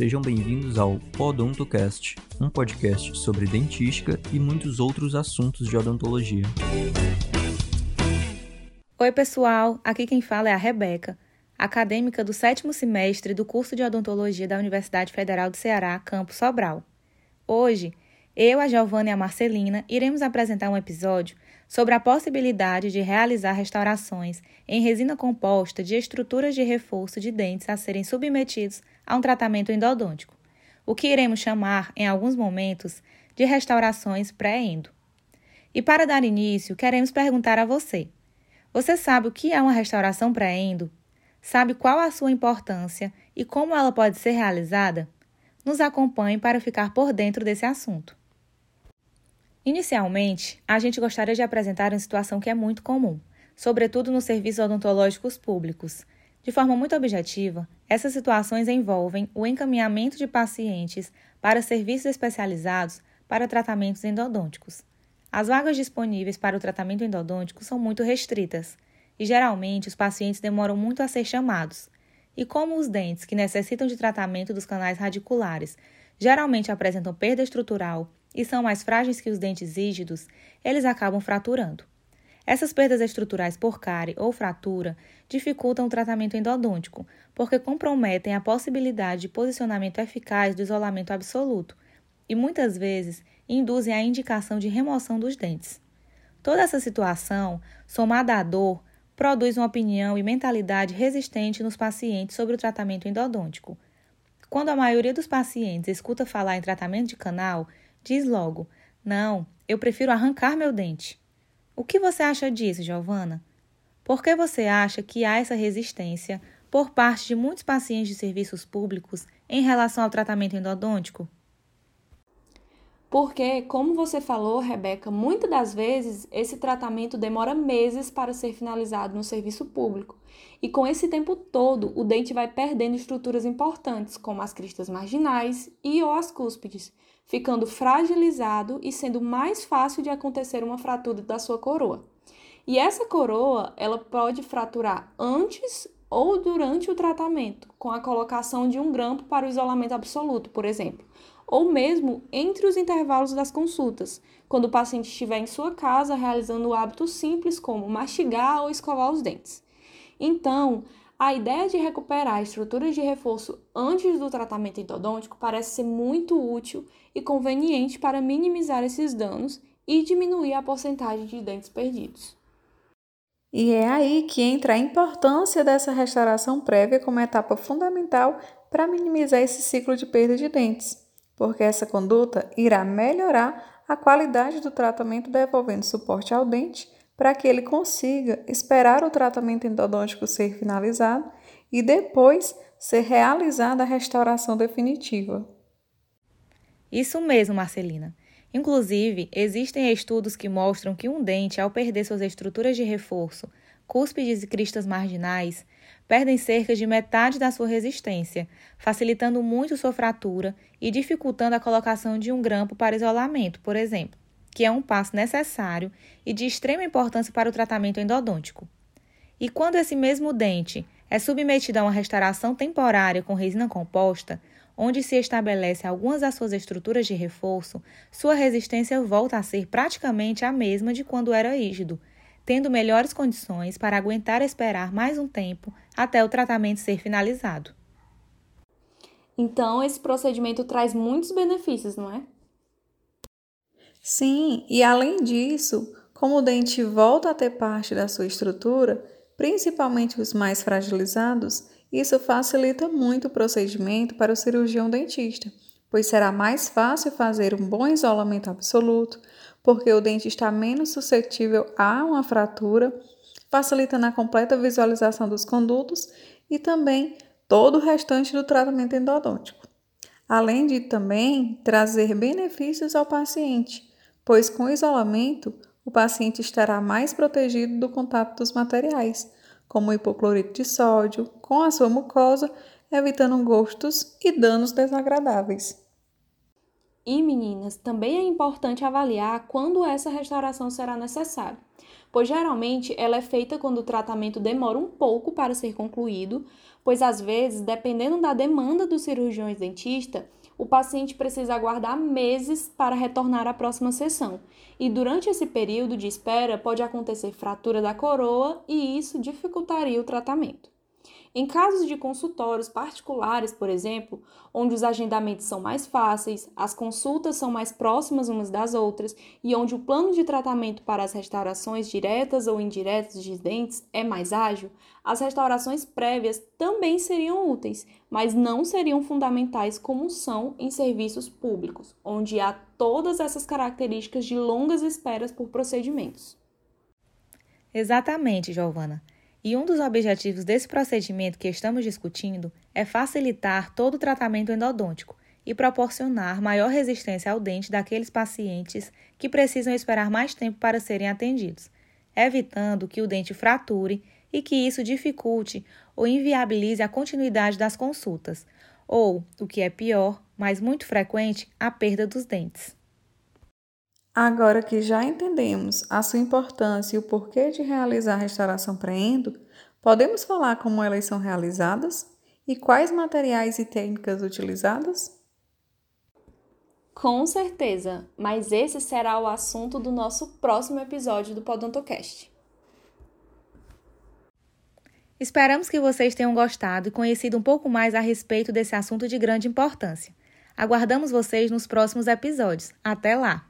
Sejam bem-vindos ao Podontocast, um podcast sobre dentística e muitos outros assuntos de odontologia. Oi, pessoal! Aqui quem fala é a Rebeca, acadêmica do sétimo semestre do curso de odontologia da Universidade Federal do Ceará, Campo Sobral. Hoje, eu, a Giovana e a Marcelina iremos apresentar um episódio sobre a possibilidade de realizar restaurações em resina composta de estruturas de reforço de dentes a serem submetidos a um tratamento endodôntico, o que iremos chamar, em alguns momentos, de restaurações pré-endo. E para dar início, queremos perguntar a você: você sabe o que é uma restauração pré-endo? Sabe qual a sua importância e como ela pode ser realizada? Nos acompanhe para ficar por dentro desse assunto. Inicialmente, a gente gostaria de apresentar uma situação que é muito comum, sobretudo nos serviços odontológicos públicos. De forma muito objetiva, essas situações envolvem o encaminhamento de pacientes para serviços especializados para tratamentos endodônticos. As vagas disponíveis para o tratamento endodôntico são muito restritas e geralmente os pacientes demoram muito a ser chamados. E como os dentes que necessitam de tratamento dos canais radiculares geralmente apresentam perda estrutural e são mais frágeis que os dentes rígidos, eles acabam fraturando. Essas perdas estruturais por cárie ou fratura dificultam o tratamento endodôntico, porque comprometem a possibilidade de posicionamento eficaz do isolamento absoluto e muitas vezes induzem a indicação de remoção dos dentes. Toda essa situação, somada à dor, produz uma opinião e mentalidade resistente nos pacientes sobre o tratamento endodôntico. Quando a maioria dos pacientes escuta falar em tratamento de canal, Diz logo: Não, eu prefiro arrancar meu dente. O que você acha disso, Giovana? Por que você acha que há essa resistência por parte de muitos pacientes de serviços públicos em relação ao tratamento endodôntico? Porque, como você falou, Rebeca, muitas das vezes esse tratamento demora meses para ser finalizado no serviço público. E com esse tempo todo, o dente vai perdendo estruturas importantes, como as cristas marginais e ou as cúspides, ficando fragilizado e sendo mais fácil de acontecer uma fratura da sua coroa. E essa coroa, ela pode fraturar antes ou durante o tratamento, com a colocação de um grampo para o isolamento absoluto, por exemplo ou mesmo entre os intervalos das consultas, quando o paciente estiver em sua casa realizando hábitos simples como mastigar ou escovar os dentes. Então, a ideia de recuperar estruturas de reforço antes do tratamento endodôntico parece ser muito útil e conveniente para minimizar esses danos e diminuir a porcentagem de dentes perdidos. E é aí que entra a importância dessa restauração prévia como etapa fundamental para minimizar esse ciclo de perda de dentes porque essa conduta irá melhorar a qualidade do tratamento, devolvendo suporte ao dente para que ele consiga esperar o tratamento endodôntico ser finalizado e depois ser realizada a restauração definitiva. Isso mesmo, Marcelina. Inclusive, existem estudos que mostram que um dente, ao perder suas estruturas de reforço, cúspides e cristas marginais, perdem cerca de metade da sua resistência, facilitando muito sua fratura e dificultando a colocação de um grampo para isolamento, por exemplo, que é um passo necessário e de extrema importância para o tratamento endodôntico. E quando esse mesmo dente é submetido a uma restauração temporária com resina composta, onde se estabelece algumas das suas estruturas de reforço, sua resistência volta a ser praticamente a mesma de quando era rígido, tendo melhores condições para aguentar esperar mais um tempo até o tratamento ser finalizado. Então, esse procedimento traz muitos benefícios, não é? Sim, e além disso, como o dente volta a ter parte da sua estrutura, principalmente os mais fragilizados, isso facilita muito o procedimento para o cirurgião dentista, pois será mais fácil fazer um bom isolamento absoluto, porque o dente está menos suscetível a uma fratura, facilitando a completa visualização dos condutos e também todo o restante do tratamento endodôntico. Além de também trazer benefícios ao paciente, pois com o isolamento o paciente estará mais protegido do contato dos materiais, como o hipoclorito de sódio, com a sua mucosa, evitando gostos e danos desagradáveis. e meninas, também é importante avaliar quando essa restauração será necessária, pois geralmente ela é feita quando o tratamento demora um pouco para ser concluído, pois às vezes, dependendo da demanda dos cirurgiões dentistas, o paciente precisa aguardar meses para retornar à próxima sessão. E durante esse período de espera pode acontecer fratura da coroa e isso dificultaria o tratamento. Em casos de consultórios particulares, por exemplo, onde os agendamentos são mais fáceis, as consultas são mais próximas umas das outras e onde o plano de tratamento para as restaurações diretas ou indiretas de dentes é mais ágil, as restaurações prévias também seriam úteis, mas não seriam fundamentais como são em serviços públicos, onde há todas essas características de longas esperas por procedimentos. Exatamente, Giovana. E um dos objetivos desse procedimento que estamos discutindo é facilitar todo o tratamento endodôntico e proporcionar maior resistência ao dente daqueles pacientes que precisam esperar mais tempo para serem atendidos, evitando que o dente frature e que isso dificulte ou inviabilize a continuidade das consultas, ou, o que é pior, mas muito frequente, a perda dos dentes. Agora que já entendemos a sua importância e o porquê de realizar a restauração pré-endo, podemos falar como elas são realizadas e quais materiais e técnicas utilizadas? Com certeza, mas esse será o assunto do nosso próximo episódio do Podontocast. Esperamos que vocês tenham gostado e conhecido um pouco mais a respeito desse assunto de grande importância. Aguardamos vocês nos próximos episódios. Até lá!